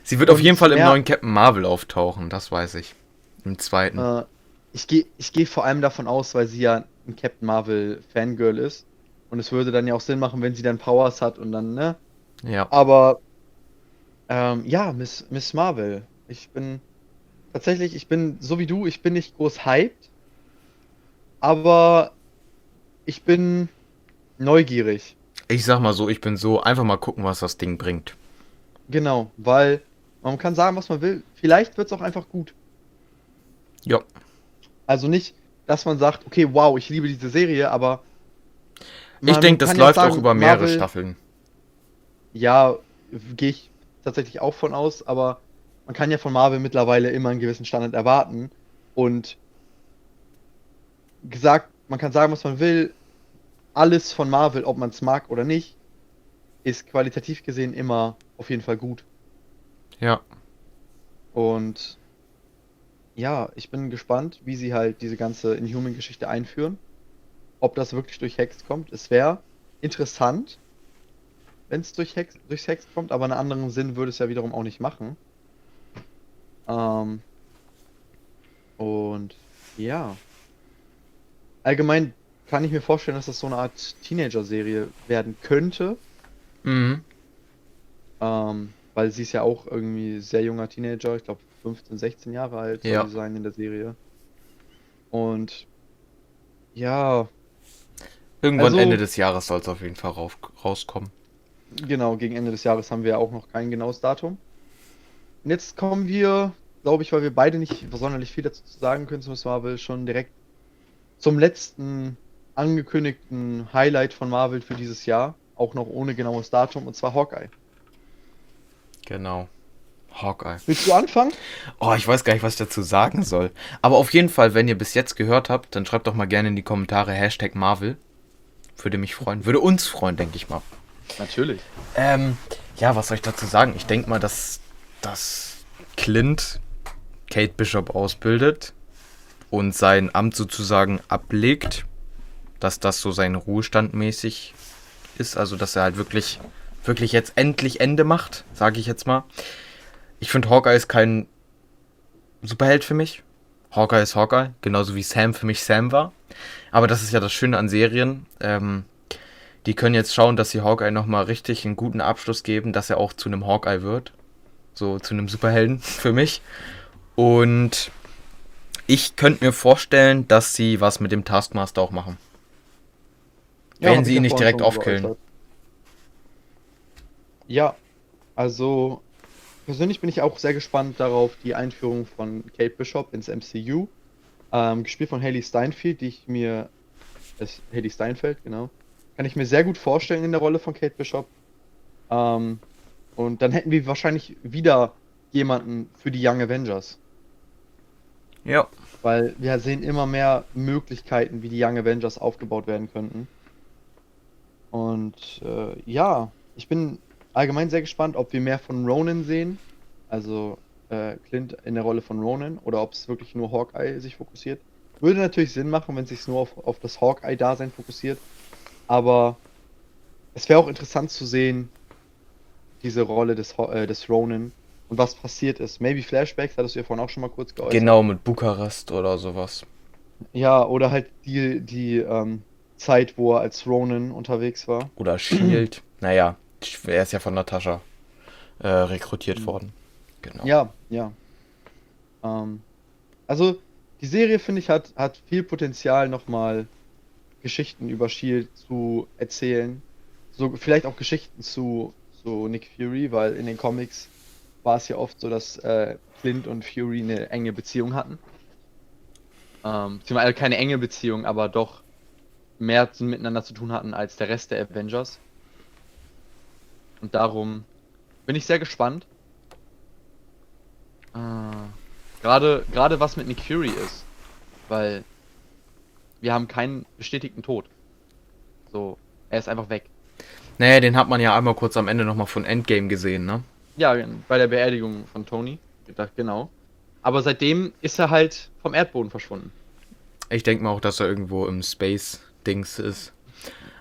Sie wird auf jeden Fall im ja, neuen Captain Marvel auftauchen, das weiß ich. Im zweiten.
Äh, ich gehe ich geh vor allem davon aus, weil sie ja ein Captain Marvel Fangirl ist. Und es würde dann ja auch Sinn machen, wenn sie dann Powers hat und dann, ne?
Ja.
Aber, ähm, ja, Miss, Miss Marvel. Ich bin, tatsächlich, ich bin, so wie du, ich bin nicht groß hyped. Aber ich bin neugierig.
Ich sag mal so, ich bin so, einfach mal gucken, was das Ding bringt.
Genau, weil man kann sagen, was man will. Vielleicht wird es auch einfach gut.
Ja.
Also nicht, dass man sagt, okay, wow, ich liebe diese Serie, aber.
Ich denke, das läuft sagen, auch über mehrere Marvel, Staffeln.
Ja, gehe ich tatsächlich auch von aus, aber man kann ja von Marvel mittlerweile immer einen gewissen Standard erwarten. Und gesagt, man kann sagen, was man will. Alles von Marvel, ob man es mag oder nicht, ist qualitativ gesehen immer auf jeden Fall gut.
Ja.
Und ja, ich bin gespannt, wie sie halt diese ganze Inhuman-Geschichte einführen. Ob das wirklich durch Hex kommt. Es wäre interessant, wenn es durch Hex, durchs Hex kommt, aber einen anderen Sinn würde es ja wiederum auch nicht machen. Ähm, und ja. Allgemein kann ich mir vorstellen, dass das so eine Art Teenager-Serie werden könnte.
Mhm.
Ähm, weil sie ist ja auch irgendwie sehr junger Teenager, ich glaube 15, 16 Jahre alt soll
ja.
sie sein in der Serie. Und ja.
Irgendwann also, Ende des Jahres soll es auf jeden Fall raus, rauskommen.
Genau, gegen Ende des Jahres haben wir ja auch noch kein genaues Datum. Und jetzt kommen wir, glaube ich, weil wir beide nicht sonderlich viel dazu sagen können, zum Marvel, schon direkt zum letzten angekündigten Highlight von Marvel für dieses Jahr. Auch noch ohne genaues Datum, und zwar Hawkeye.
Genau. Hawkeye.
Willst du anfangen?
Oh, ich weiß gar nicht, was ich dazu sagen soll. Aber auf jeden Fall, wenn ihr bis jetzt gehört habt, dann schreibt doch mal gerne in die Kommentare Hashtag Marvel. Würde mich freuen. Würde uns freuen, denke ich mal.
Natürlich.
Ähm, ja, was soll ich dazu sagen? Ich denke mal, dass, dass Clint Kate Bishop ausbildet und sein Amt sozusagen ablegt. Dass das so sein Ruhestand mäßig ist. Also, dass er halt wirklich wirklich jetzt endlich Ende macht, sage ich jetzt mal. Ich finde Hawkeye ist kein Superheld für mich. Hawkeye ist Hawkeye, genauso wie Sam für mich Sam war. Aber das ist ja das Schöne an Serien. Ähm, die können jetzt schauen, dass sie Hawkeye nochmal richtig einen guten Abschluss geben, dass er auch zu einem Hawkeye wird. so zu einem Superhelden [LAUGHS] für mich. Und ich könnte mir vorstellen, dass sie was mit dem Taskmaster auch machen.
Ja,
Wenn sie ihn nicht direkt aufkillen.
Ja, also persönlich bin ich auch sehr gespannt darauf, die Einführung von Kate Bishop ins MCU. Ähm, gespielt von Haley Steinfeld, die ich mir. Es, Haley Steinfeld, genau. Kann ich mir sehr gut vorstellen in der Rolle von Kate Bishop. Ähm, und dann hätten wir wahrscheinlich wieder jemanden für die Young Avengers.
Ja.
Weil wir sehen immer mehr Möglichkeiten, wie die Young Avengers aufgebaut werden könnten. Und äh, ja, ich bin allgemein sehr gespannt, ob wir mehr von Ronan sehen. Also äh, Clint in der Rolle von Ronan oder ob es wirklich nur Hawkeye sich fokussiert. Würde natürlich Sinn machen, wenn es sich nur auf, auf das Hawkeye-Dasein fokussiert. Aber es wäre auch interessant zu sehen, diese Rolle des, äh, des Ronan und was passiert ist. Maybe Flashbacks, hattest du ja vorhin auch schon mal kurz geäußert.
Genau, mit Bukarest oder sowas.
Ja, oder halt die, die ähm, Zeit, wo er als Ronin unterwegs war.
Oder Shield. naja, er ist ja von Natascha äh, rekrutiert worden. Genau.
Ja, ja. Ähm, also, die Serie, finde ich, hat, hat viel Potenzial, nochmal Geschichten über Shield zu erzählen. So, vielleicht auch Geschichten zu, zu Nick Fury, weil in den Comics war es ja oft so, dass äh, Clint und Fury eine enge Beziehung hatten. Ähm, beziehungsweise keine enge Beziehung, aber doch mehr miteinander zu tun hatten als der Rest der Avengers. Und darum bin ich sehr gespannt. Äh, Gerade, gerade was mit Nick Fury ist. Weil wir haben keinen bestätigten Tod. So, er ist einfach weg.
Naja, den hat man ja einmal kurz am Ende nochmal von Endgame gesehen, ne?
Ja, bei der Beerdigung von Tony. Gedacht, genau. Aber seitdem ist er halt vom Erdboden verschwunden.
Ich denke mal auch, dass er irgendwo im Space-Dings ist.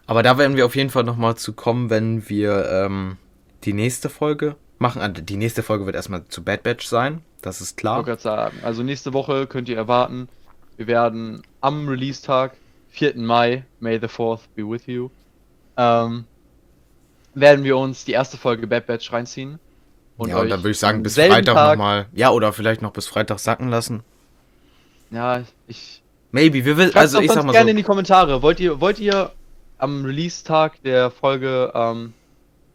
Aber da werden wir auf jeden Fall nochmal zu kommen, wenn wir ähm, die nächste Folge machen. Ah, Die nächste Folge wird erstmal zu Bad Batch sein. Das ist
Ich
klar.
wollte gerade sagen, also nächste Woche könnt ihr erwarten, wir werden am Release-Tag, 4. Mai, May the 4th be with you, ähm, werden wir uns die erste Folge Bad Batch reinziehen.
ja, und dann würde ich sagen, bis Freitag
Tag-
nochmal. Ja, oder vielleicht noch bis Freitag sacken lassen.
Ja, ich.
Maybe, wir will, also ich sag mal
gerne
so.
in die Kommentare. Wollt ihr, wollt ihr am Release-Tag der Folge ähm,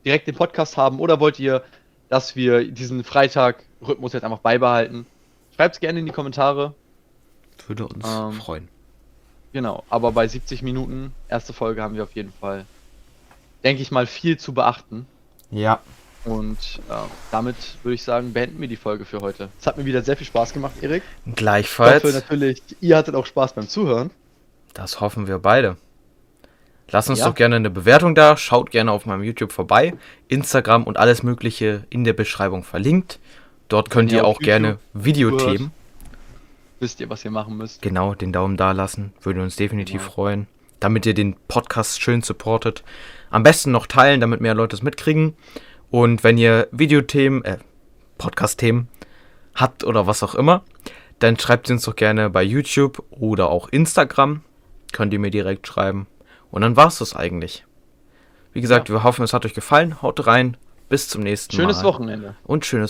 direkt den Podcast haben oder wollt ihr, dass wir diesen Freitag-Rhythmus jetzt einfach beibehalten? Schreibt es gerne in die Kommentare.
Würde uns
Ähm,
freuen.
Genau, aber bei 70 Minuten, erste Folge, haben wir auf jeden Fall, denke ich mal, viel zu beachten.
Ja.
Und äh, damit würde ich sagen, beenden wir die Folge für heute. Es hat mir wieder sehr viel Spaß gemacht, Erik. Ich hoffe
Gleichfalls.
natürlich, ihr hattet auch Spaß beim Zuhören.
Das hoffen wir beide. Lasst uns
Ja.
doch gerne eine Bewertung da. Schaut gerne auf meinem YouTube vorbei. Instagram und alles Mögliche in der Beschreibung verlinkt. Dort könnt
ihr
auch gerne Videothemen.
Wisst ihr, was ihr machen müsst?
Genau, den Daumen da lassen. Würde uns definitiv
Genau.
freuen. Damit ihr den Podcast schön supportet. Am besten noch teilen, damit mehr Leute es mitkriegen. Und wenn ihr Videothemen, äh, Podcast-Themen habt oder was auch immer, dann schreibt sie uns doch gerne bei YouTube oder auch Instagram. Könnt ihr mir direkt schreiben. Und dann war's das eigentlich. Wie gesagt, wir hoffen, es hat euch gefallen. Haut rein. Bis zum nächsten
Schönes
Mal.
Wochenende.
Und schönes